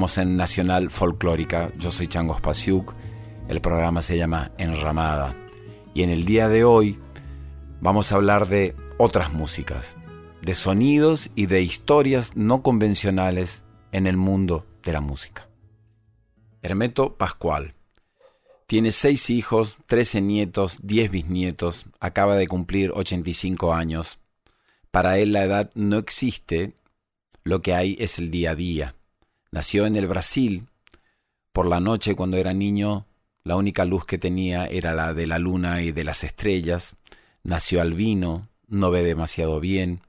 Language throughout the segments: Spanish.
En Nacional Folclórica. Yo soy Chango Spasiuk. El programa se llama Enramada. Y en el día de hoy vamos a hablar de otras músicas, de sonidos y de historias no convencionales en el mundo de la música. Hermeto Pascual. Tiene seis hijos, trece nietos, diez bisnietos, acaba de cumplir 85 años. Para él la edad no existe lo que hay es el día a día. Nació en el Brasil. Por la noche, cuando era niño, la única luz que tenía era la de la luna y de las estrellas. Nació albino, no ve demasiado bien.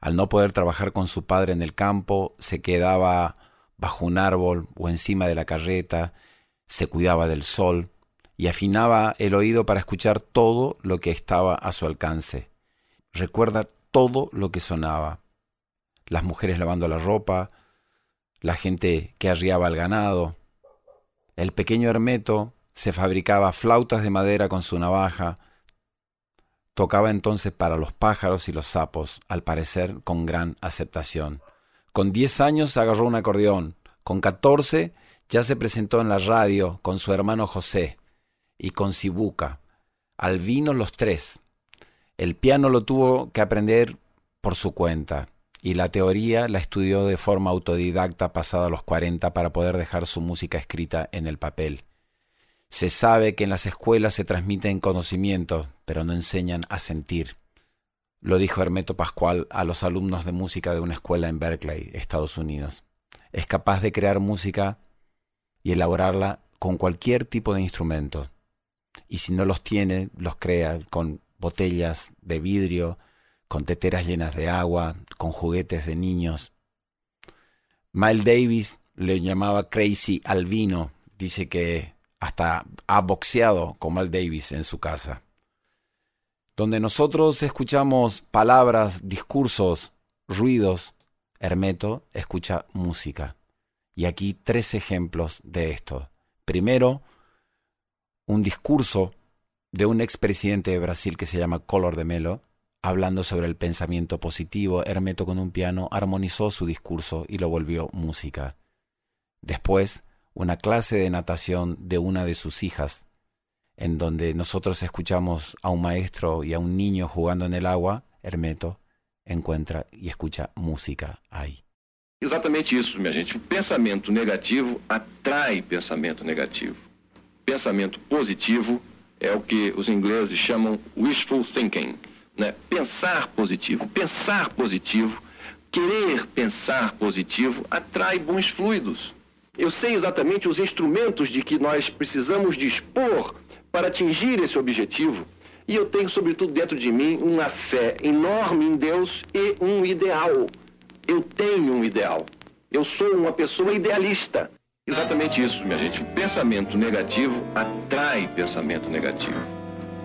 Al no poder trabajar con su padre en el campo, se quedaba bajo un árbol o encima de la carreta, se cuidaba del sol y afinaba el oído para escuchar todo lo que estaba a su alcance. Recuerda todo lo que sonaba las mujeres lavando la ropa, la gente que arriaba el ganado. El pequeño Hermeto se fabricaba flautas de madera con su navaja, tocaba entonces para los pájaros y los sapos, al parecer con gran aceptación. Con diez años agarró un acordeón, con catorce ya se presentó en la radio con su hermano José y con Sibuca. Al vino los tres. El piano lo tuvo que aprender por su cuenta y la teoría la estudió de forma autodidacta pasada los 40 para poder dejar su música escrita en el papel. Se sabe que en las escuelas se transmiten conocimientos, pero no enseñan a sentir. Lo dijo Hermeto Pascual a los alumnos de música de una escuela en Berkeley, Estados Unidos. Es capaz de crear música y elaborarla con cualquier tipo de instrumento. Y si no los tiene, los crea con botellas de vidrio, con teteras llenas de agua, con juguetes de niños. Miles Davis le llamaba Crazy Albino, dice que hasta ha boxeado con Miles Davis en su casa. Donde nosotros escuchamos palabras, discursos, ruidos, Hermeto escucha música. Y aquí tres ejemplos de esto. Primero, un discurso de un expresidente de Brasil que se llama Color de Melo, Hablando sobre el pensamiento positivo, Hermeto con un piano armonizó su discurso y lo volvió música. Después, una clase de natación de una de sus hijas, en donde nosotros escuchamos a un maestro y a un niño jugando en el agua, Hermeto encuentra y escucha música ahí. Exatamente isso, minha gente. pensamento negativo atrai pensamento negativo. Pensamento positivo é o que os ingleses chamam wishful thinking. Né? Pensar positivo. Pensar positivo, querer pensar positivo, atrai bons fluidos. Eu sei exatamente os instrumentos de que nós precisamos dispor para atingir esse objetivo. E eu tenho, sobretudo, dentro de mim uma fé enorme em Deus e um ideal. Eu tenho um ideal. Eu sou uma pessoa idealista. Exatamente isso, minha gente. pensamento negativo atrai pensamento negativo.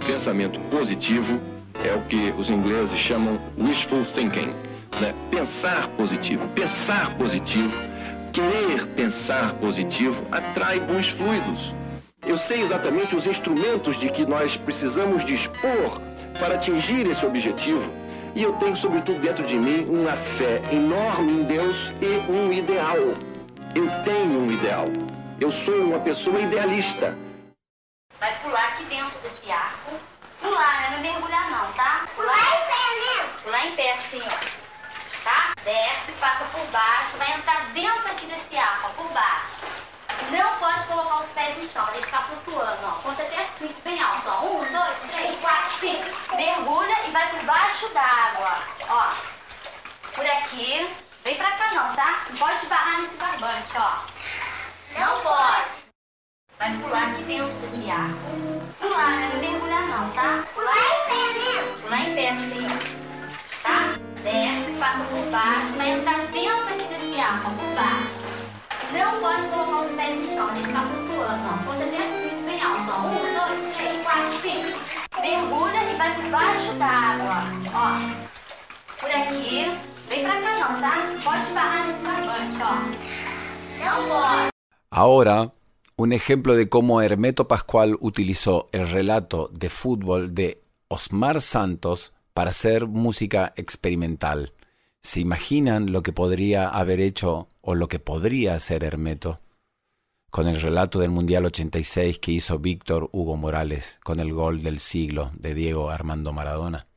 Pensamento positivo é o que os ingleses chamam wishful thinking. Né? Pensar positivo. Pensar positivo, querer pensar positivo, atrai bons fluidos. Eu sei exatamente os instrumentos de que nós precisamos dispor para atingir esse objetivo. E eu tenho, sobretudo, dentro de mim uma fé enorme em Deus e um ideal. Eu tenho um ideal. Eu sou uma pessoa idealista. Vai pular aqui dentro desse arco. Pular, né? Não é mergulhar não, tá? Pular em pé mesmo. Pular em pé assim, ó. Tá? Desce, passa por baixo, vai entrar dentro aqui desse arco, ó, por baixo. Não pode colocar os pés no chão, vai ficar flutuando, ó. Conta até cinco, bem alto, ó. Um, dois, três, quatro, cinco. Mergulha e vai por baixo d'água, ó. Por aqui. Vem pra cá não, tá? Não pode esbarrar nesse barbante, ó. Não pode. Vai pular aqui dentro desse arco. Pular, né? Não mergulhar não, tá? Pular em pé mesmo. Pular em pé assim, ó. Tá? Desce, passa por baixo, vai entrar dentro aqui desse arco, ó, por baixo. Não pode colocar os pés no chão, que ficar flutuando, ó. Conta até cinco bem alto, ó. Um, dois, três, quatro, cinco. Mergulha e vai por baixo d'água, ó. Por aqui. Vem pra cá não, tá? Pode esbarrar nesse barbante, ó. Não pode. Ahora, un ejemplo de cómo Hermeto Pascual utilizó el relato de fútbol de Osmar Santos para hacer música experimental. ¿Se imaginan lo que podría haber hecho o lo que podría hacer Hermeto? Con el relato del Mundial 86 que hizo Víctor Hugo Morales, con el gol del siglo de Diego Armando Maradona.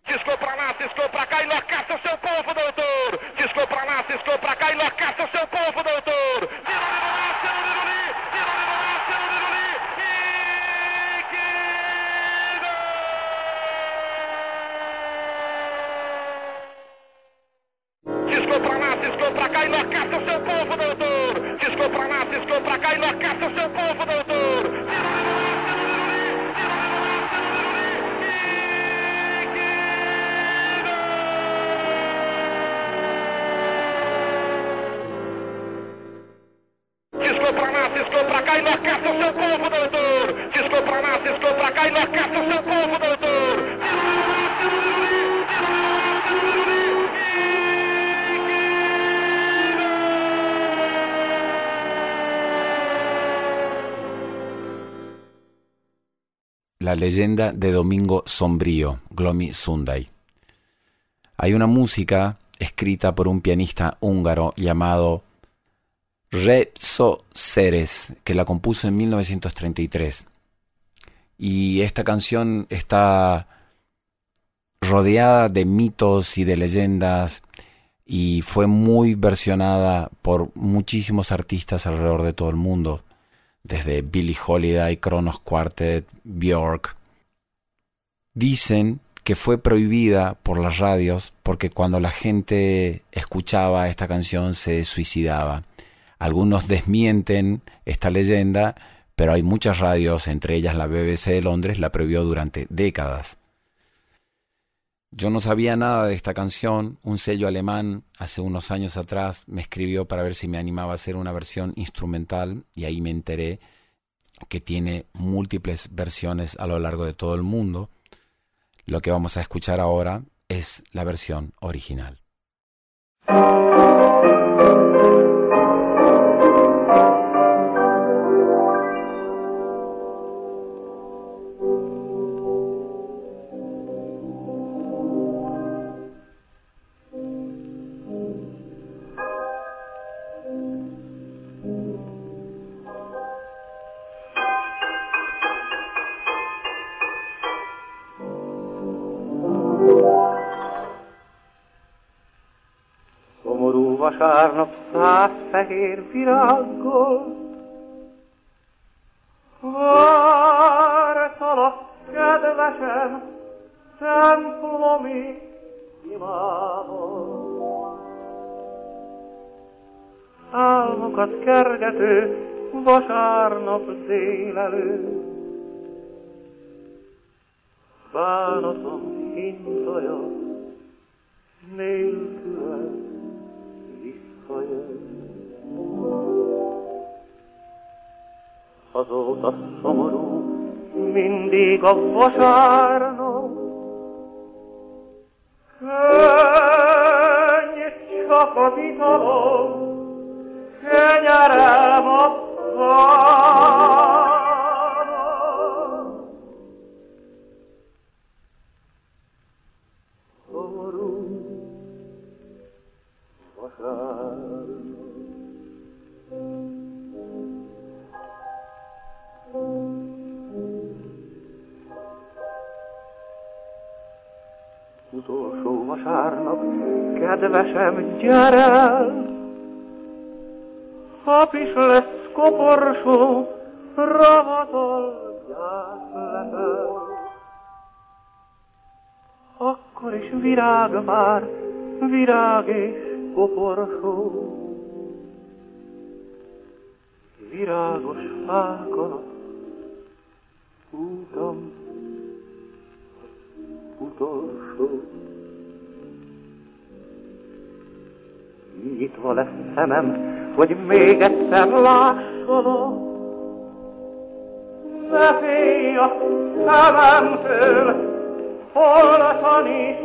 Leyenda de Domingo Sombrío, Glomi Sunday. Hay una música escrita por un pianista húngaro llamado Rezo Ceres, que la compuso en 1933. Y esta canción está rodeada de mitos y de leyendas y fue muy versionada por muchísimos artistas alrededor de todo el mundo, desde Billie Holiday, Kronos Quartet, Björk. Dicen que fue prohibida por las radios porque cuando la gente escuchaba esta canción se suicidaba. Algunos desmienten esta leyenda, pero hay muchas radios, entre ellas la BBC de Londres, la prohibió durante décadas. Yo no sabía nada de esta canción. Un sello alemán hace unos años atrás me escribió para ver si me animaba a hacer una versión instrumental y ahí me enteré que tiene múltiples versiones a lo largo de todo el mundo. Lo que vamos a escuchar ahora es la versión original. Mindig a kedvesem, gyere! Hap is lesz koporsó, ravatolják le. Akkor is virág vár, virág és koporsó. Virágos fákon útam utolsó. Nyitva lesz szemem, hogy még egyszer lássalak. Ne félj a szememtől, holtan is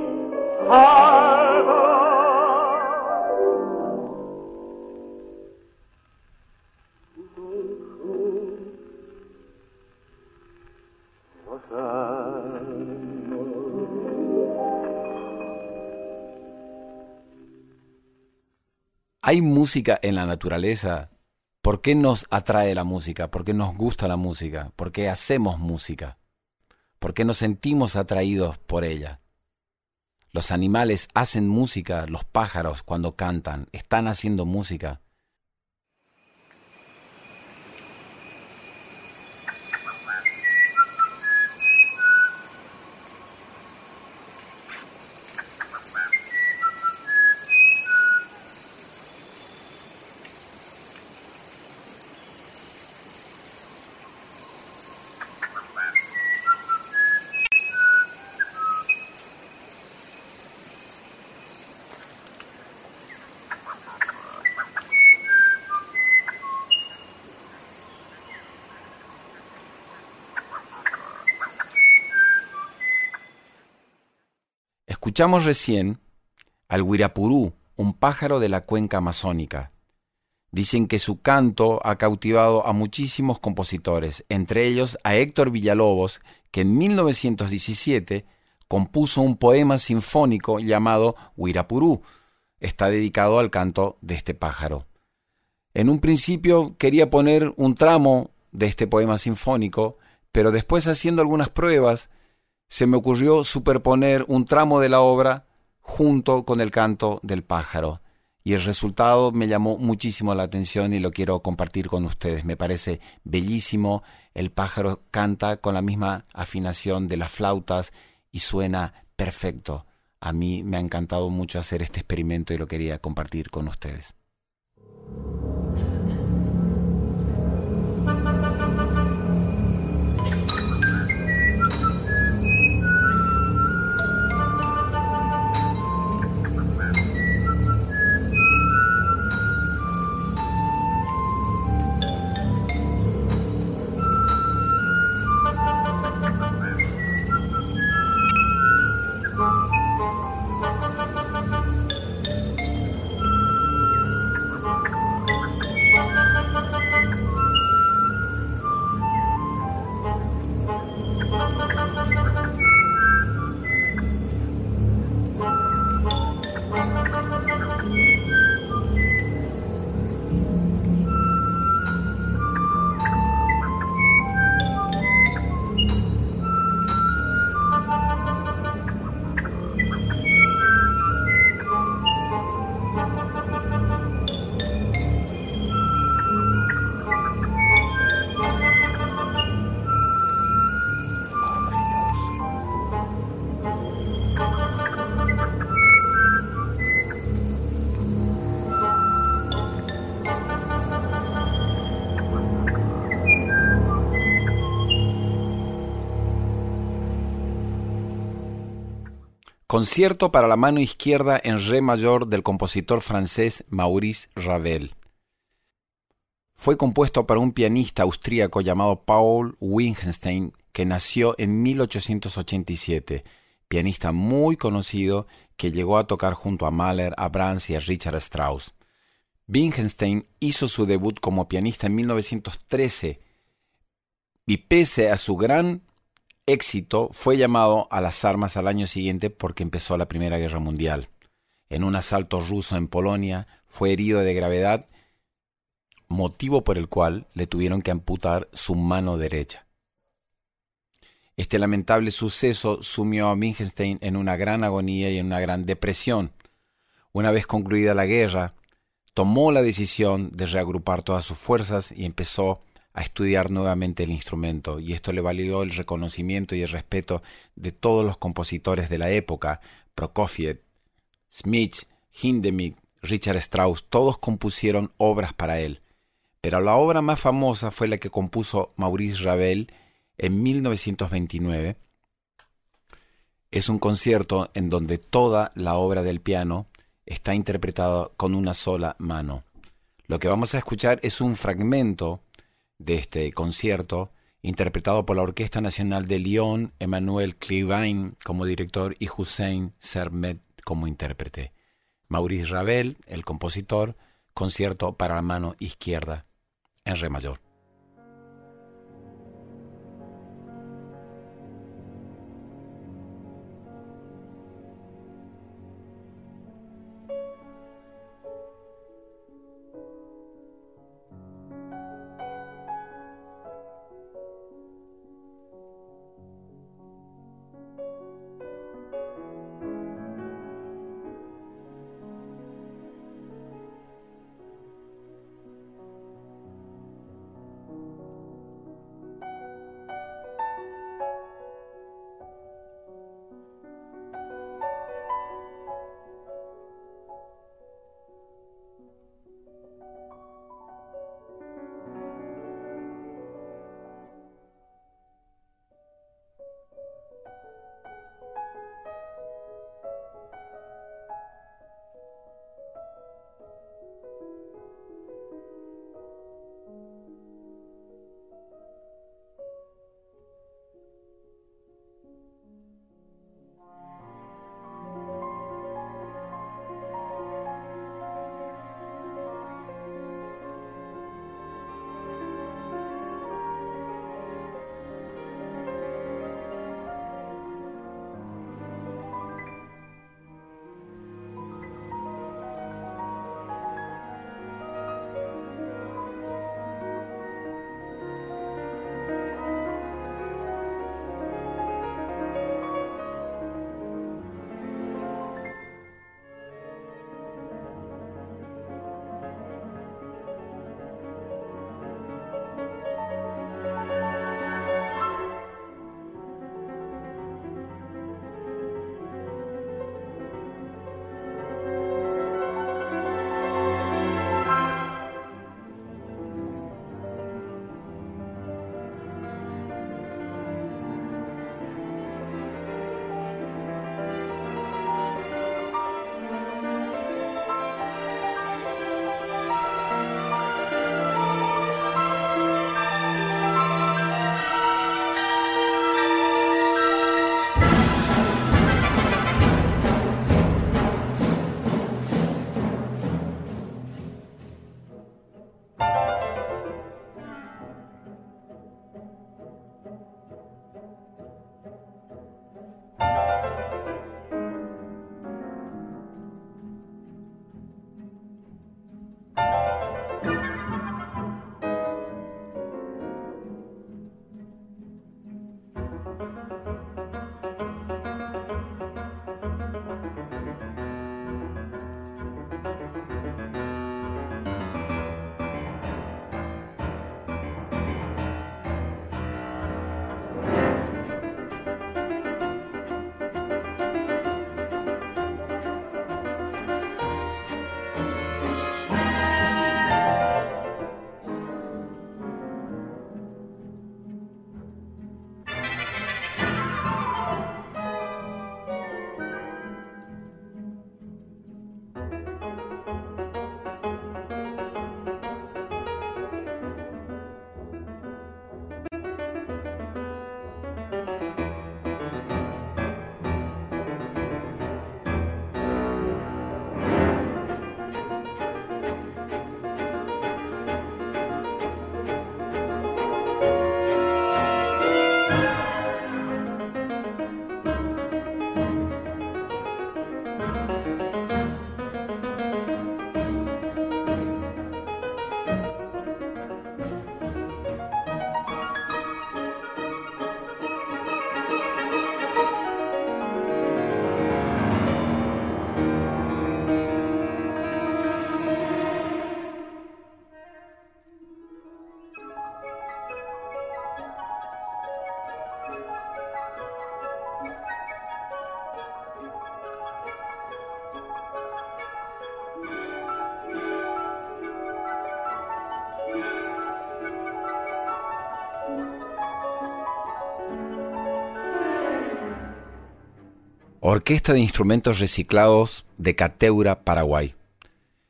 hallgat. ¿Hay música en la naturaleza? ¿Por qué nos atrae la música? ¿Por qué nos gusta la música? ¿Por qué hacemos música? ¿Por qué nos sentimos atraídos por ella? Los animales hacen música, los pájaros cuando cantan, están haciendo música. Escuchamos recién al huirapurú, un pájaro de la cuenca amazónica. Dicen que su canto ha cautivado a muchísimos compositores, entre ellos a Héctor Villalobos, que en 1917 compuso un poema sinfónico llamado Huirapurú. Está dedicado al canto de este pájaro. En un principio quería poner un tramo de este poema sinfónico, pero después haciendo algunas pruebas, se me ocurrió superponer un tramo de la obra junto con el canto del pájaro. Y el resultado me llamó muchísimo la atención y lo quiero compartir con ustedes. Me parece bellísimo. El pájaro canta con la misma afinación de las flautas y suena perfecto. A mí me ha encantado mucho hacer este experimento y lo quería compartir con ustedes. Concierto para la mano izquierda en re mayor del compositor francés Maurice Ravel. Fue compuesto para un pianista austríaco llamado Paul Wittgenstein que nació en 1887, pianista muy conocido que llegó a tocar junto a Mahler, a Brahms y a Richard Strauss. Wittgenstein hizo su debut como pianista en 1913 y pese a su gran éxito, fue llamado a las armas al año siguiente porque empezó la Primera Guerra Mundial. En un asalto ruso en Polonia, fue herido de gravedad, motivo por el cual le tuvieron que amputar su mano derecha. Este lamentable suceso sumió a Wittgenstein en una gran agonía y en una gran depresión. Una vez concluida la guerra, tomó la decisión de reagrupar todas sus fuerzas y empezó a estudiar nuevamente el instrumento, y esto le valió el reconocimiento y el respeto de todos los compositores de la época, Prokofiev, Smith, Hindemith, Richard Strauss, todos compusieron obras para él. Pero la obra más famosa fue la que compuso Maurice Ravel en 1929. Es un concierto en donde toda la obra del piano está interpretada con una sola mano. Lo que vamos a escuchar es un fragmento de este concierto interpretado por la Orquesta Nacional de Lyon, Emmanuel Clivain como director y Hussein Sermet como intérprete. Maurice Ravel, el compositor, concierto para la mano izquierda en re mayor. Orquesta de Instrumentos Reciclados de Cateura, Paraguay.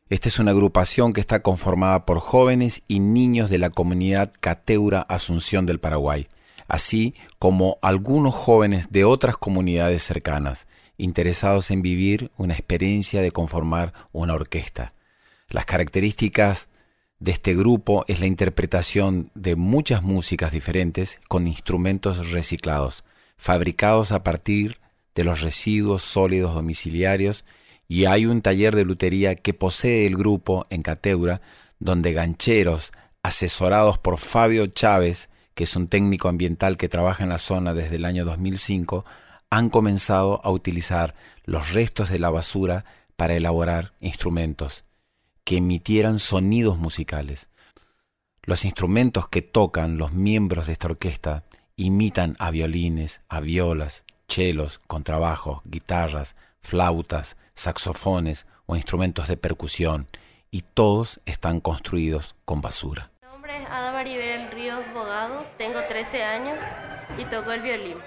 Esta es una agrupación que está conformada por jóvenes y niños de la comunidad Cateura Asunción del Paraguay, así como algunos jóvenes de otras comunidades cercanas, interesados en vivir una experiencia de conformar una orquesta. Las características de este grupo es la interpretación de muchas músicas diferentes con instrumentos reciclados, fabricados a partir de los residuos sólidos domiciliarios y hay un taller de lutería que posee el grupo en Cateura, donde gancheros, asesorados por Fabio Chávez, que es un técnico ambiental que trabaja en la zona desde el año 2005, han comenzado a utilizar los restos de la basura para elaborar instrumentos que emitieran sonidos musicales. Los instrumentos que tocan los miembros de esta orquesta imitan a violines, a violas, chelos, contrabajos, guitarras, flautas, saxofones o instrumentos de percusión, y todos están construidos con basura. Mi nombre es Ada Maribel Ríos Bogado, tengo 13 años y toco el violín.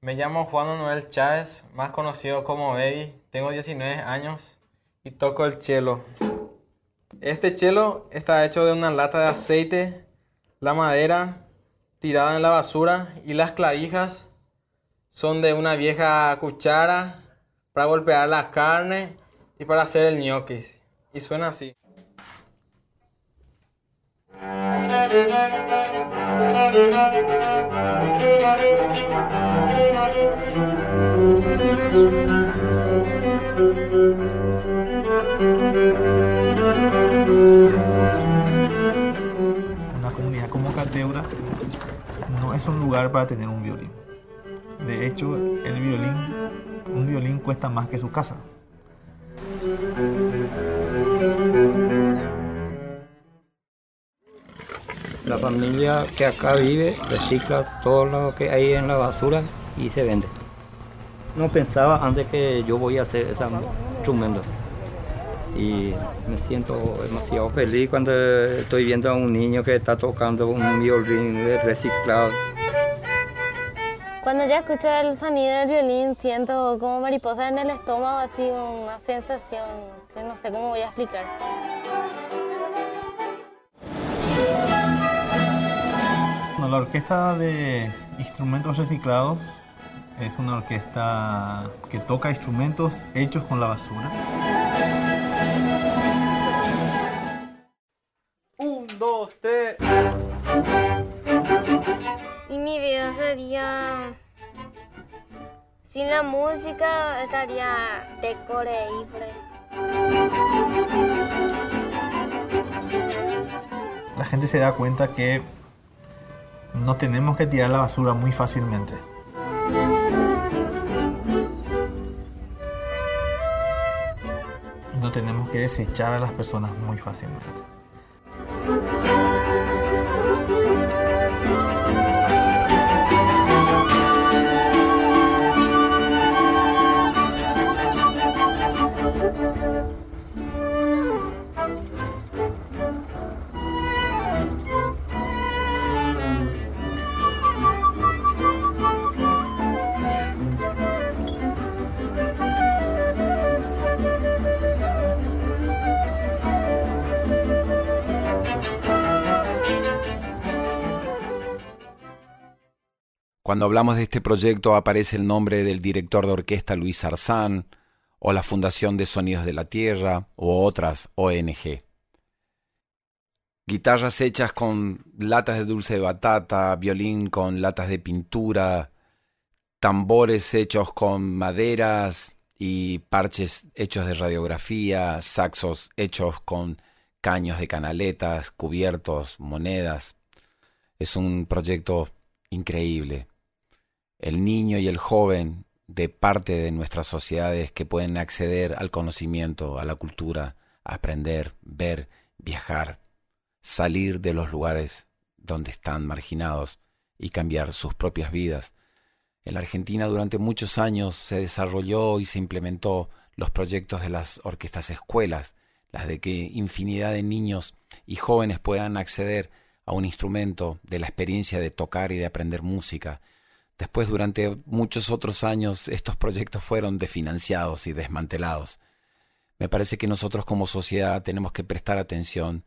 Me llamo Juan Manuel Chávez, más conocido como Baby, tengo 19 años y toco el cello. Este cello está hecho de una lata de aceite, la madera tirada en la basura y las clavijas son de una vieja cuchara para golpear la carne y para hacer el ñoquis. Y suena así. Una comunidad como Cateura no es un lugar para tener un violín. De hecho, el violín, un violín cuesta más que su casa. La familia que acá vive recicla todo lo que hay en la basura y se vende. No pensaba antes que yo voy a hacer ese instrumento. Y me siento demasiado feliz cuando estoy viendo a un niño que está tocando un violín reciclado. Cuando ya escucho el sonido del violín siento como mariposa en el estómago, así una sensación que no sé cómo voy a explicar. Bueno, la orquesta de instrumentos reciclados es una orquesta que toca instrumentos hechos con la basura. Estaría de coreíbre. La gente se da cuenta que no tenemos que tirar la basura muy fácilmente. Y no tenemos que desechar a las personas muy fácilmente. Cuando hablamos de este proyecto aparece el nombre del director de orquesta Luis Arzán, o la Fundación de Sonidos de la Tierra, o otras ONG. Guitarras hechas con latas de dulce de batata, violín con latas de pintura, tambores hechos con maderas y parches hechos de radiografía, saxos hechos con caños de canaletas, cubiertos, monedas. Es un proyecto increíble el niño y el joven de parte de nuestras sociedades que pueden acceder al conocimiento, a la cultura, aprender, ver, viajar, salir de los lugares donde están marginados y cambiar sus propias vidas. En la Argentina durante muchos años se desarrolló y se implementó los proyectos de las orquestas escuelas, las de que infinidad de niños y jóvenes puedan acceder a un instrumento de la experiencia de tocar y de aprender música, Después, durante muchos otros años, estos proyectos fueron desfinanciados y desmantelados. Me parece que nosotros como sociedad tenemos que prestar atención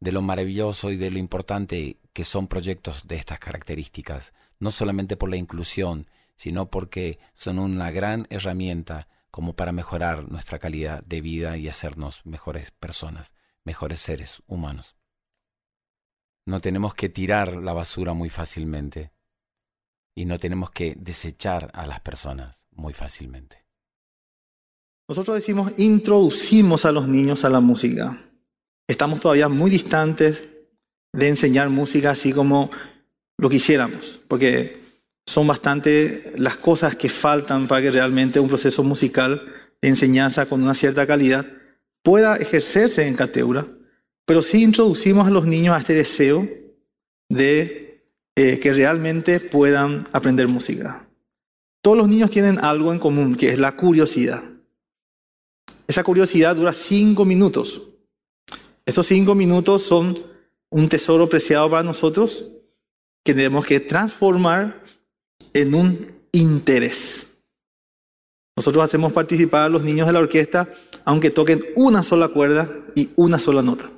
de lo maravilloso y de lo importante que son proyectos de estas características, no solamente por la inclusión, sino porque son una gran herramienta como para mejorar nuestra calidad de vida y hacernos mejores personas, mejores seres humanos. No tenemos que tirar la basura muy fácilmente y no tenemos que desechar a las personas muy fácilmente. Nosotros decimos introducimos a los niños a la música. Estamos todavía muy distantes de enseñar música así como lo quisiéramos, porque son bastante las cosas que faltan para que realmente un proceso musical de enseñanza con una cierta calidad pueda ejercerse en Cateura, pero sí introducimos a los niños a este deseo de eh, que realmente puedan aprender música. Todos los niños tienen algo en común, que es la curiosidad. Esa curiosidad dura cinco minutos. Esos cinco minutos son un tesoro preciado para nosotros que tenemos que transformar en un interés. Nosotros hacemos participar a los niños de la orquesta aunque toquen una sola cuerda y una sola nota.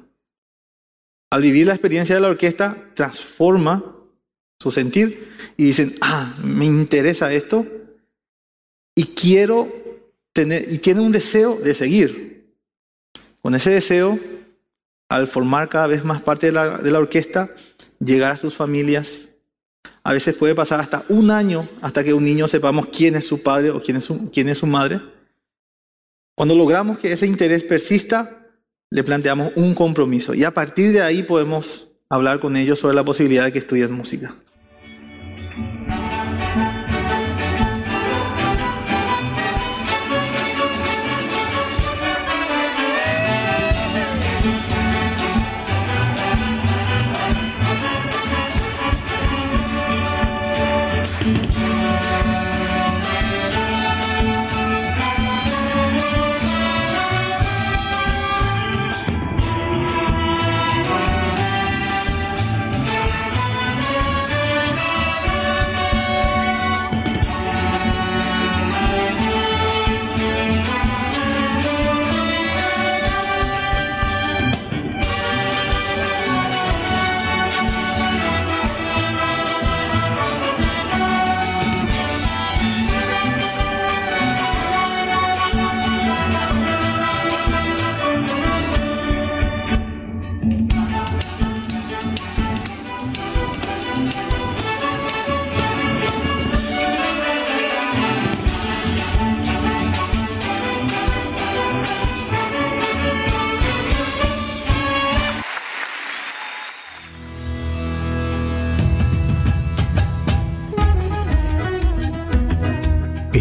Al vivir la experiencia de la orquesta, transforma su sentir y dicen, ah, me interesa esto y quiero tener, y tienen un deseo de seguir. Con ese deseo, al formar cada vez más parte de la, de la orquesta, llegar a sus familias, a veces puede pasar hasta un año hasta que un niño sepamos quién es su padre o quién es su, quién es su madre. Cuando logramos que ese interés persista, le planteamos un compromiso y a partir de ahí podemos hablar con ellos sobre la posibilidad de que estudien música.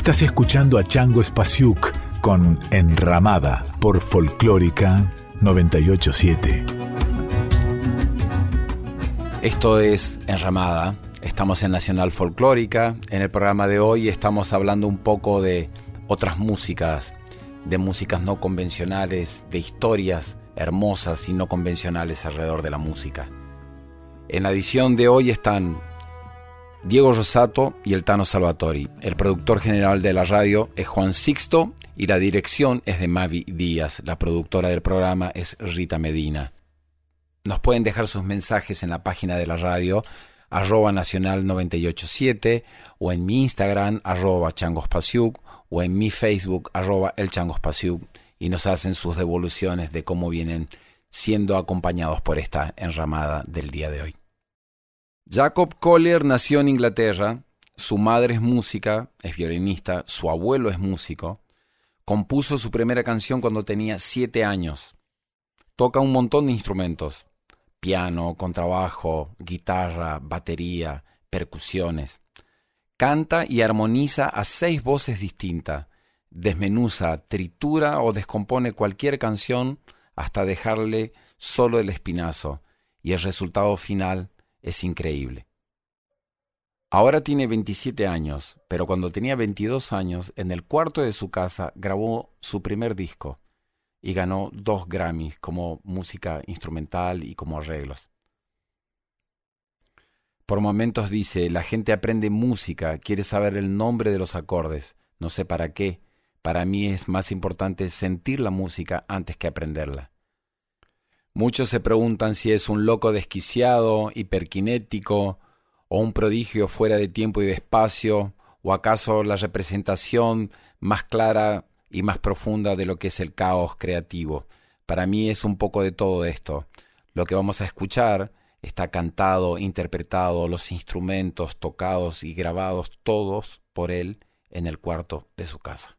Estás escuchando a Chango Spasiuk con Enramada por Folclórica 987. Esto es Enramada. Estamos en Nacional Folclórica. En el programa de hoy estamos hablando un poco de otras músicas, de músicas no convencionales, de historias hermosas y no convencionales alrededor de la música. En la edición de hoy están Diego Rosato y el Tano Salvatori. El productor general de la radio es Juan Sixto y la dirección es de Mavi Díaz. La productora del programa es Rita Medina. Nos pueden dejar sus mensajes en la página de la radio arroba nacional 987 o en mi Instagram arroba changospasiuk o en mi Facebook arroba el changospasiuk y nos hacen sus devoluciones de cómo vienen siendo acompañados por esta enramada del día de hoy. Jacob Collier nació en Inglaterra, su madre es música, es violinista, su abuelo es músico. Compuso su primera canción cuando tenía siete años. Toca un montón de instrumentos, piano, contrabajo, guitarra, batería, percusiones. Canta y armoniza a seis voces distintas. Desmenuza, tritura o descompone cualquier canción hasta dejarle solo el espinazo. Y el resultado final es increíble. Ahora tiene 27 años, pero cuando tenía 22 años, en el cuarto de su casa grabó su primer disco y ganó dos Grammys como música instrumental y como arreglos. Por momentos dice, la gente aprende música, quiere saber el nombre de los acordes, no sé para qué. Para mí es más importante sentir la música antes que aprenderla. Muchos se preguntan si es un loco desquiciado, hiperkinético, o un prodigio fuera de tiempo y de espacio, o acaso la representación más clara y más profunda de lo que es el caos creativo. Para mí es un poco de todo esto. Lo que vamos a escuchar está cantado, interpretado, los instrumentos tocados y grabados todos por él en el cuarto de su casa.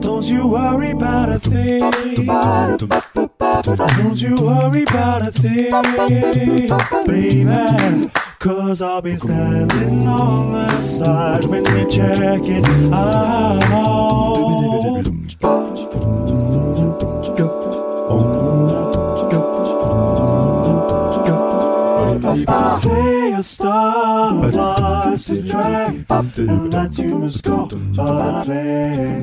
Don't you worry about a thing. Don't you worry about a thing, baby. Cause I'll be standing on the side when you check it out. Ah, that you must go But I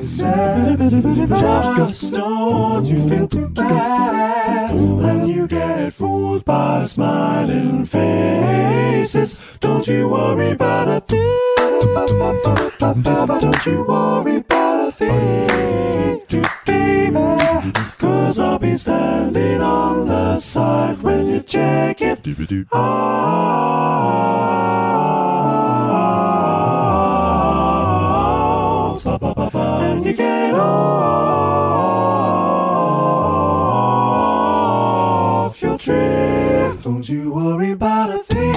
Just don't you feel too bad When you get fooled by smiling faces Don't you worry about a thing. Don't you worry Get off your trip. Don't you worry about a thing.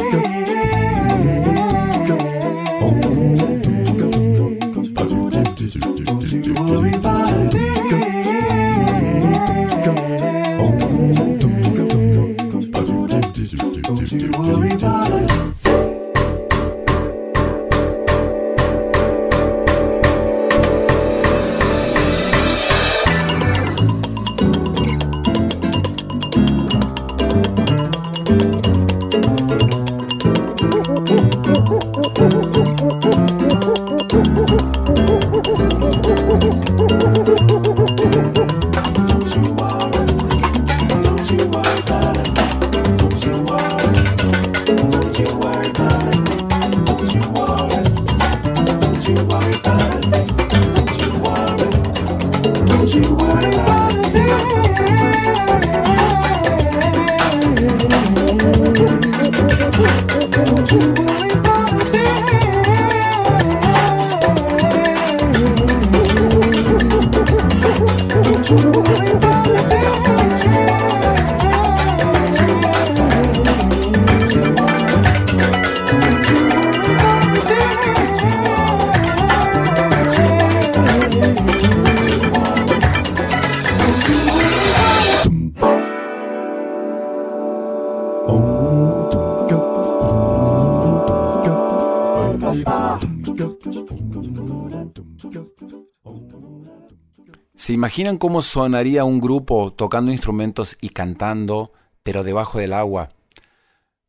Imaginan cómo sonaría un grupo tocando instrumentos y cantando, pero debajo del agua?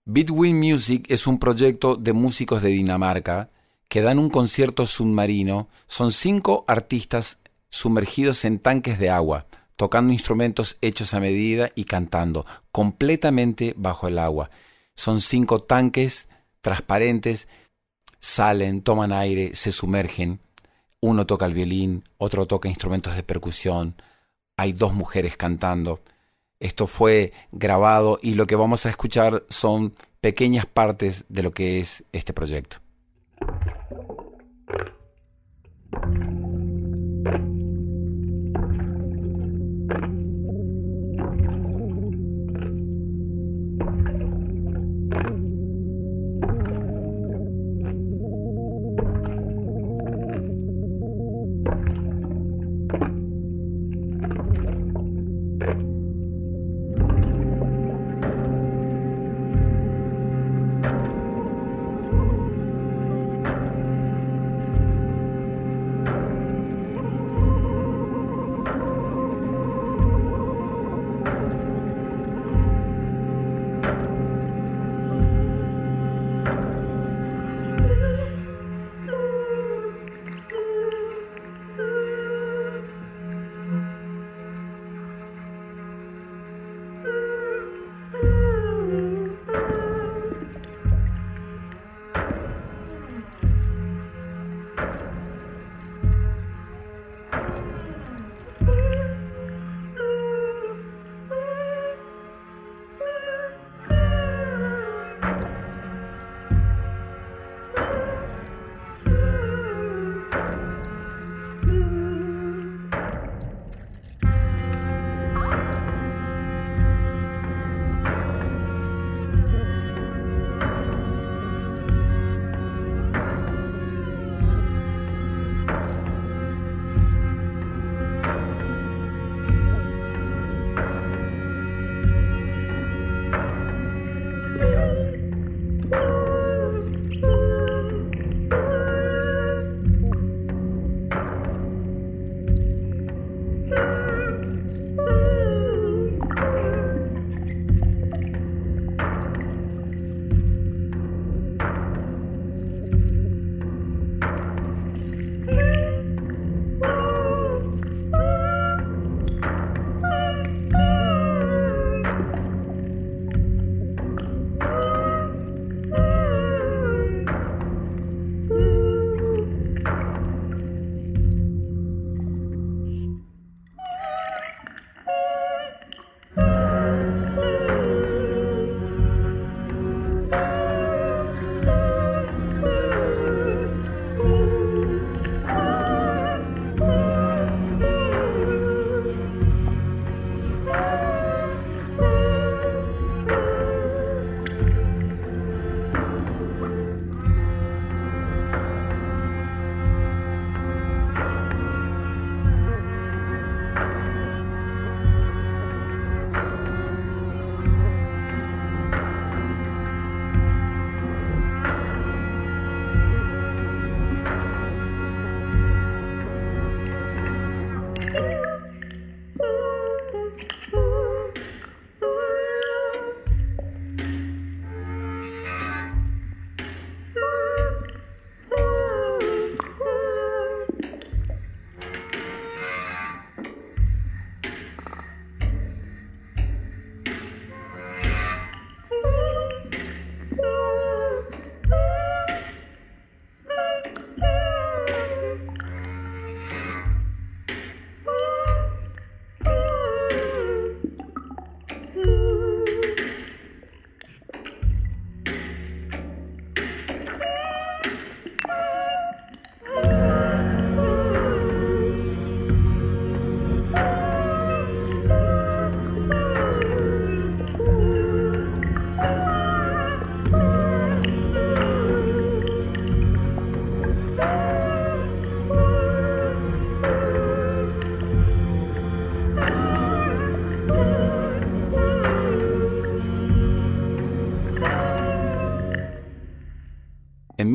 Bitwin Music es un proyecto de músicos de Dinamarca que dan un concierto submarino. Son cinco artistas sumergidos en tanques de agua, tocando instrumentos hechos a medida y cantando, completamente bajo el agua. Son cinco tanques transparentes, salen, toman aire, se sumergen. Uno toca el violín, otro toca instrumentos de percusión, hay dos mujeres cantando. Esto fue grabado y lo que vamos a escuchar son pequeñas partes de lo que es este proyecto.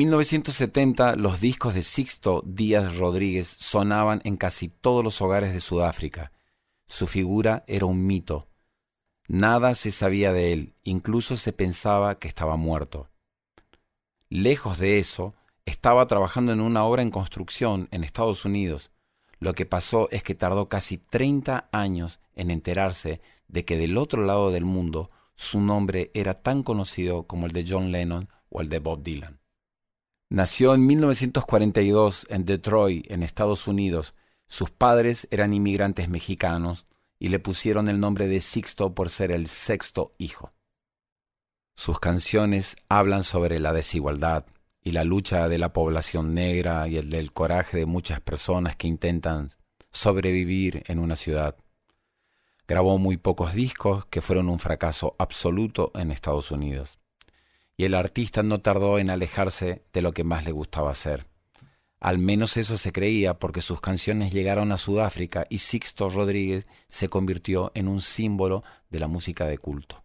1970 los discos de Sixto Díaz Rodríguez sonaban en casi todos los hogares de Sudáfrica. Su figura era un mito. Nada se sabía de él, incluso se pensaba que estaba muerto. Lejos de eso, estaba trabajando en una obra en construcción en Estados Unidos. Lo que pasó es que tardó casi 30 años en enterarse de que del otro lado del mundo su nombre era tan conocido como el de John Lennon o el de Bob Dylan. Nació en 1942 en Detroit, en Estados Unidos. Sus padres eran inmigrantes mexicanos y le pusieron el nombre de Sixto por ser el sexto hijo. Sus canciones hablan sobre la desigualdad y la lucha de la población negra y el coraje de muchas personas que intentan sobrevivir en una ciudad. Grabó muy pocos discos que fueron un fracaso absoluto en Estados Unidos. Y el artista no tardó en alejarse de lo que más le gustaba hacer. Al menos eso se creía porque sus canciones llegaron a Sudáfrica y Sixto Rodríguez se convirtió en un símbolo de la música de culto.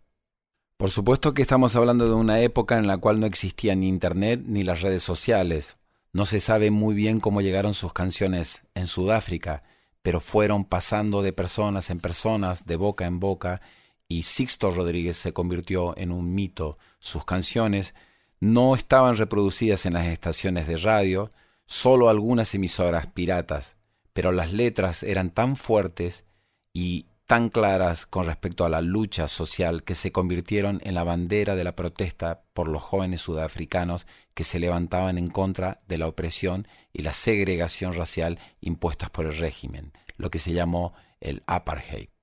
Por supuesto que estamos hablando de una época en la cual no existía ni Internet ni las redes sociales. No se sabe muy bien cómo llegaron sus canciones en Sudáfrica, pero fueron pasando de personas en personas, de boca en boca, y Sixto Rodríguez se convirtió en un mito. Sus canciones no estaban reproducidas en las estaciones de radio, solo algunas emisoras piratas, pero las letras eran tan fuertes y tan claras con respecto a la lucha social que se convirtieron en la bandera de la protesta por los jóvenes sudafricanos que se levantaban en contra de la opresión y la segregación racial impuestas por el régimen, lo que se llamó el apartheid.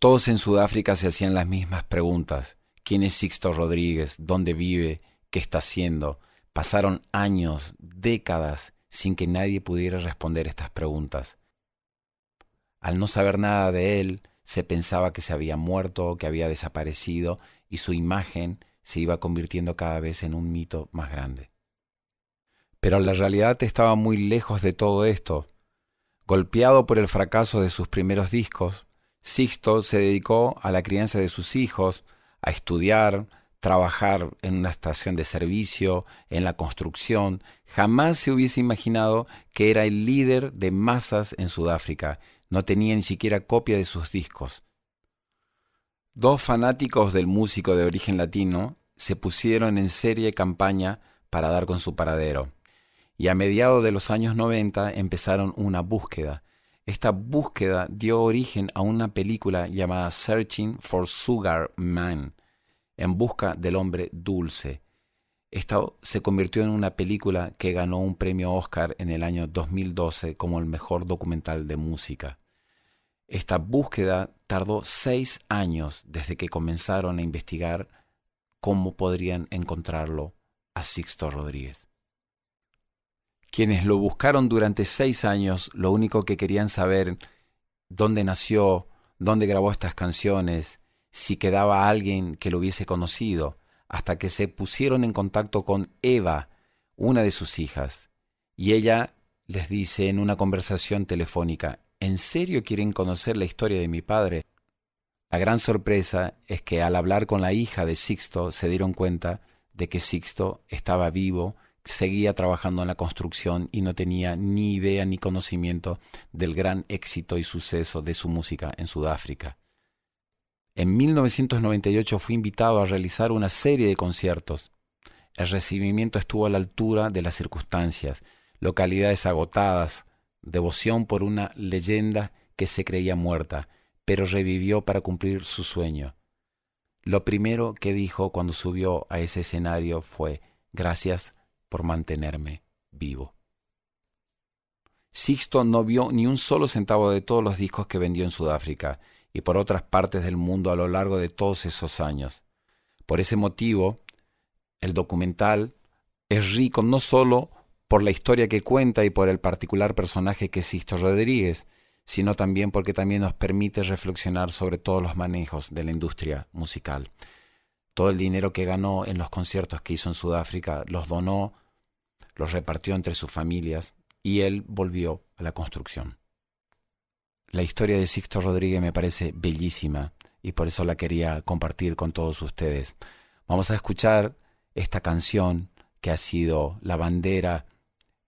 Todos en Sudáfrica se hacían las mismas preguntas. ¿Quién es Sixto Rodríguez? ¿Dónde vive? ¿Qué está haciendo? Pasaron años, décadas, sin que nadie pudiera responder estas preguntas. Al no saber nada de él, se pensaba que se había muerto, que había desaparecido, y su imagen se iba convirtiendo cada vez en un mito más grande. Pero la realidad estaba muy lejos de todo esto. Golpeado por el fracaso de sus primeros discos, Sixto se dedicó a la crianza de sus hijos, a estudiar, trabajar en una estación de servicio, en la construcción. Jamás se hubiese imaginado que era el líder de masas en Sudáfrica no tenía ni siquiera copia de sus discos. Dos fanáticos del músico de origen latino se pusieron en serie campaña para dar con su paradero, y a mediados de los años 90 empezaron una búsqueda. Esta búsqueda dio origen a una película llamada Searching for Sugar Man, en busca del hombre dulce. Esta se convirtió en una película que ganó un premio Oscar en el año 2012 como el mejor documental de música. Esta búsqueda tardó seis años desde que comenzaron a investigar cómo podrían encontrarlo a Sixto Rodríguez. Quienes lo buscaron durante seis años, lo único que querían saber dónde nació, dónde grabó estas canciones, si quedaba alguien que lo hubiese conocido, hasta que se pusieron en contacto con Eva, una de sus hijas, y ella les dice en una conversación telefónica, ¿En serio quieren conocer la historia de mi padre? La gran sorpresa es que al hablar con la hija de Sixto se dieron cuenta de que Sixto estaba vivo, seguía trabajando en la construcción y no tenía ni idea ni conocimiento del gran éxito y suceso de su música en Sudáfrica. En 1998 fui invitado a realizar una serie de conciertos. El recibimiento estuvo a la altura de las circunstancias, localidades agotadas, devoción por una leyenda que se creía muerta, pero revivió para cumplir su sueño. Lo primero que dijo cuando subió a ese escenario fue gracias por mantenerme vivo. Sixto no vio ni un solo centavo de todos los discos que vendió en Sudáfrica y por otras partes del mundo a lo largo de todos esos años. Por ese motivo, el documental es rico no solo por la historia que cuenta y por el particular personaje que es Sisto Rodríguez, sino también porque también nos permite reflexionar sobre todos los manejos de la industria musical. Todo el dinero que ganó en los conciertos que hizo en Sudáfrica los donó, los repartió entre sus familias y él volvió a la construcción. La historia de Sixto Rodríguez me parece bellísima y por eso la quería compartir con todos ustedes. Vamos a escuchar esta canción que ha sido la bandera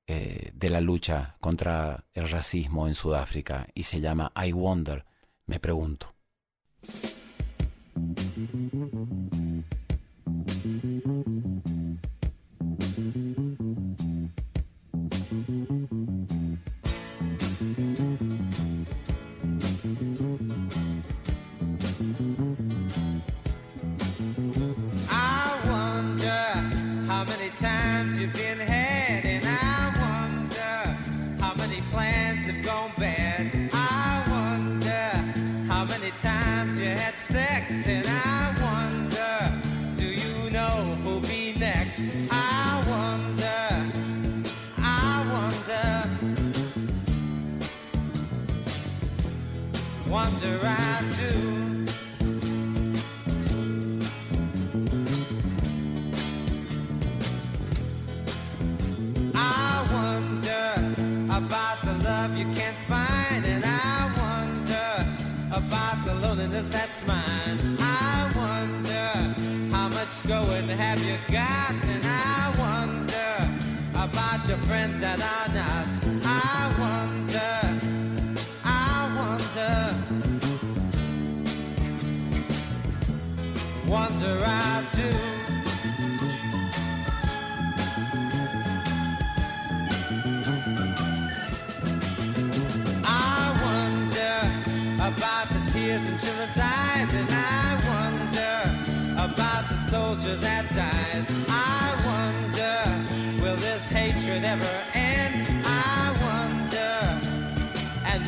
eh, de la lucha contra el racismo en Sudáfrica y se llama I Wonder, me pregunto.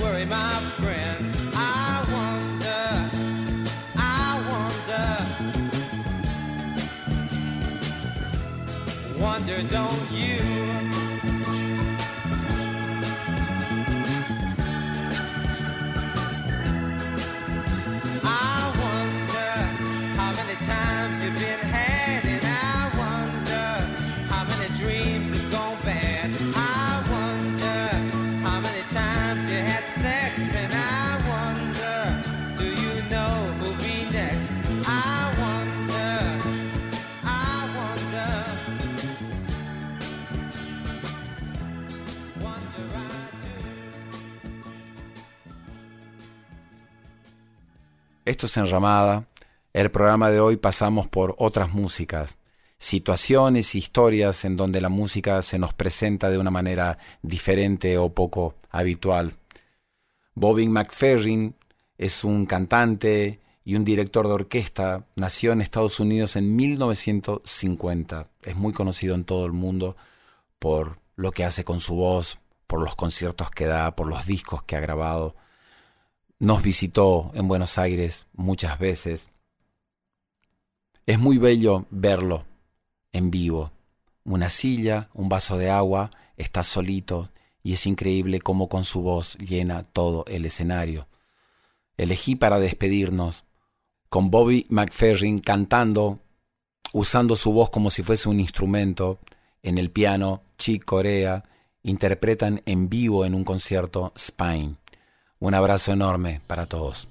Worry my friend. I wonder, I wonder, wonder, don't Esto es Enramada. El programa de hoy pasamos por otras músicas, situaciones, historias en donde la música se nos presenta de una manera diferente o poco habitual. Bobby McFerrin es un cantante y un director de orquesta. Nació en Estados Unidos en 1950. Es muy conocido en todo el mundo por lo que hace con su voz, por los conciertos que da, por los discos que ha grabado. Nos visitó en Buenos Aires muchas veces. Es muy bello verlo en vivo. Una silla, un vaso de agua, está solito y es increíble cómo con su voz llena todo el escenario. Elegí para despedirnos con Bobby McFerrin cantando, usando su voz como si fuese un instrumento. En el piano, Chick Corea interpretan en vivo en un concierto Spine. Un abrazo enorme para todos.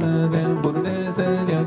La la